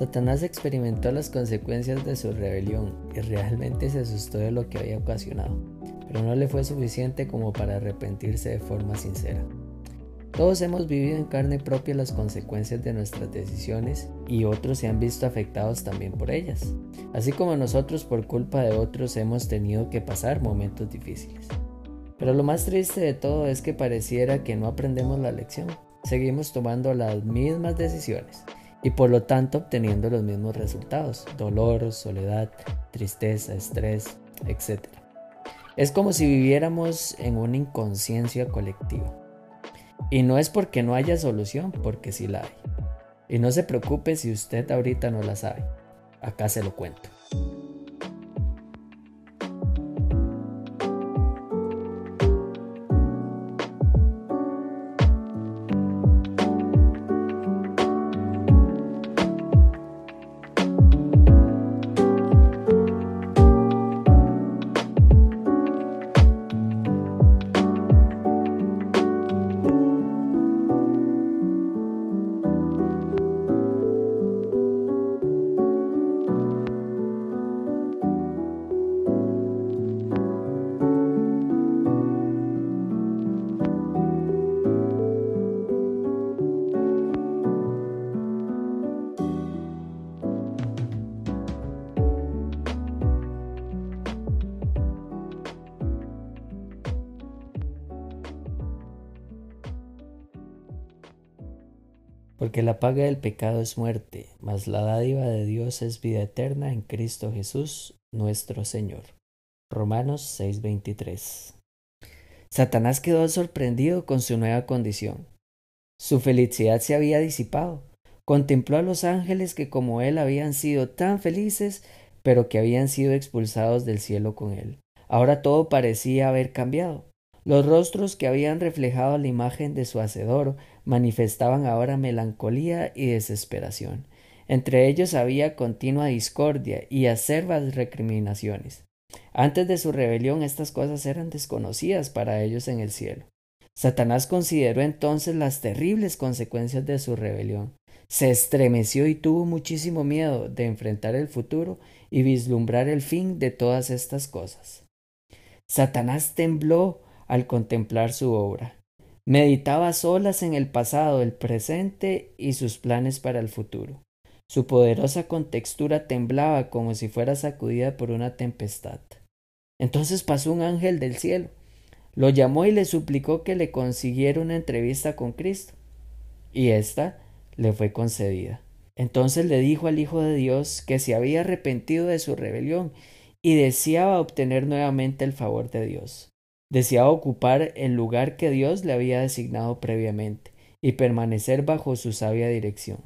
Satanás experimentó las consecuencias de su rebelión y realmente se asustó de lo que había ocasionado, pero no le fue suficiente como para arrepentirse de forma sincera. Todos hemos vivido en carne propia las consecuencias de nuestras decisiones y otros se han visto afectados también por ellas, así como nosotros por culpa de otros hemos tenido que pasar momentos difíciles. Pero lo más triste de todo es que pareciera que no aprendemos la lección, seguimos tomando las mismas decisiones y por lo tanto obteniendo los mismos resultados, dolor, soledad, tristeza, estrés, etc. Es como si viviéramos en una inconsciencia colectiva. Y no es porque no haya solución, porque sí la hay. Y no se preocupe si usted ahorita no la sabe. Acá se lo cuento. Porque la paga del pecado es muerte, mas la dádiva de Dios es vida eterna en Cristo Jesús, nuestro Señor. Romanos 6:23. Satanás quedó sorprendido con su nueva condición. Su felicidad se había disipado. Contempló a los ángeles que como él habían sido tan felices, pero que habían sido expulsados del cielo con él. Ahora todo parecía haber cambiado. Los rostros que habían reflejado la imagen de su hacedor manifestaban ahora melancolía y desesperación. Entre ellos había continua discordia y acerbas recriminaciones. Antes de su rebelión estas cosas eran desconocidas para ellos en el cielo. Satanás consideró entonces las terribles consecuencias de su rebelión. Se estremeció y tuvo muchísimo miedo de enfrentar el futuro y vislumbrar el fin de todas estas cosas. Satanás tembló al contemplar su obra. Meditaba solas en el pasado, el presente y sus planes para el futuro. Su poderosa contextura temblaba como si fuera sacudida por una tempestad. Entonces pasó un ángel del cielo. Lo llamó y le suplicó que le consiguiera una entrevista con Cristo. Y ésta le fue concedida. Entonces le dijo al Hijo de Dios que se había arrepentido de su rebelión y deseaba obtener nuevamente el favor de Dios. Deseaba ocupar el lugar que Dios le había designado previamente y permanecer bajo su sabia dirección.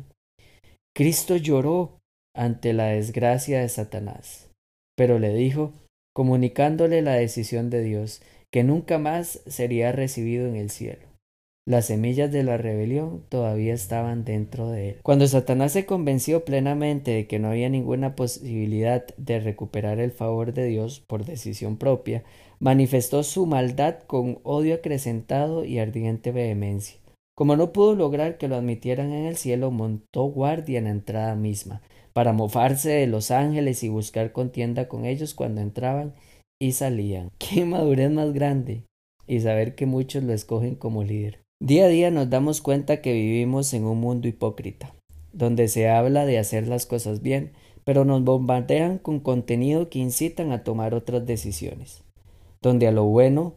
Cristo lloró ante la desgracia de Satanás, pero le dijo, comunicándole la decisión de Dios, que nunca más sería recibido en el cielo. Las semillas de la rebelión todavía estaban dentro de él. Cuando Satanás se convenció plenamente de que no había ninguna posibilidad de recuperar el favor de Dios por decisión propia, manifestó su maldad con odio acrecentado y ardiente vehemencia. Como no pudo lograr que lo admitieran en el cielo, montó guardia en la entrada misma, para mofarse de los ángeles y buscar contienda con ellos cuando entraban y salían. ¡Qué madurez más grande! Y saber que muchos lo escogen como líder. Día a día nos damos cuenta que vivimos en un mundo hipócrita, donde se habla de hacer las cosas bien, pero nos bombardean con contenido que incitan a tomar otras decisiones, donde a lo bueno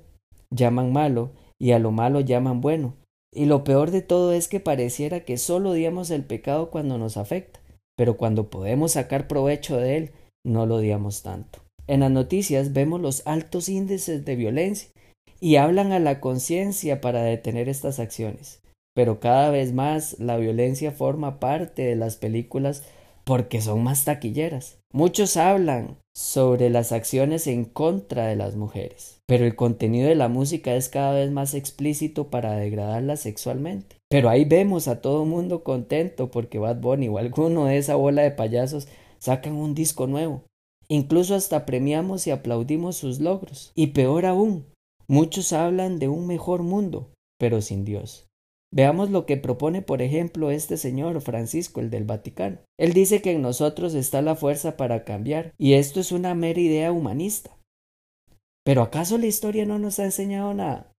llaman malo y a lo malo llaman bueno. Y lo peor de todo es que pareciera que solo odiamos el pecado cuando nos afecta, pero cuando podemos sacar provecho de él, no lo odiamos tanto. En las noticias vemos los altos índices de violencia y hablan a la conciencia para detener estas acciones. Pero cada vez más la violencia forma parte de las películas porque son más taquilleras. Muchos hablan sobre las acciones en contra de las mujeres, pero el contenido de la música es cada vez más explícito para degradarlas sexualmente. Pero ahí vemos a todo mundo contento porque Bad Bunny o alguno de esa bola de payasos sacan un disco nuevo. Incluso hasta premiamos y aplaudimos sus logros. Y peor aún, Muchos hablan de un mejor mundo, pero sin Dios. Veamos lo que propone, por ejemplo, este señor Francisco, el del Vaticano. Él dice que en nosotros está la fuerza para cambiar, y esto es una mera idea humanista. Pero ¿acaso la historia no nos ha enseñado nada?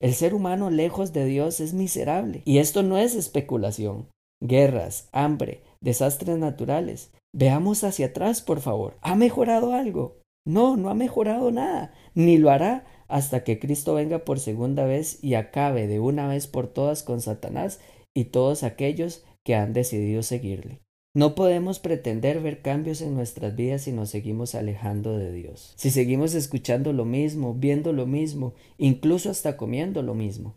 El ser humano lejos de Dios es miserable, y esto no es especulación. Guerras, hambre, desastres naturales. Veamos hacia atrás, por favor. ¿Ha mejorado algo? No, no ha mejorado nada, ni lo hará hasta que Cristo venga por segunda vez y acabe de una vez por todas con Satanás y todos aquellos que han decidido seguirle. No podemos pretender ver cambios en nuestras vidas si nos seguimos alejando de Dios, si seguimos escuchando lo mismo, viendo lo mismo, incluso hasta comiendo lo mismo.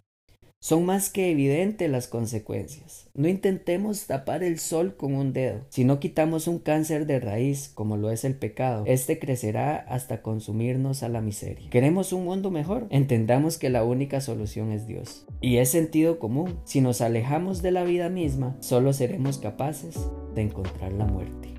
Son más que evidentes las consecuencias. No intentemos tapar el sol con un dedo. Si no quitamos un cáncer de raíz, como lo es el pecado, este crecerá hasta consumirnos a la miseria. ¿Queremos un mundo mejor? Entendamos que la única solución es Dios. Y es sentido común. Si nos alejamos de la vida misma, solo seremos capaces de encontrar la muerte.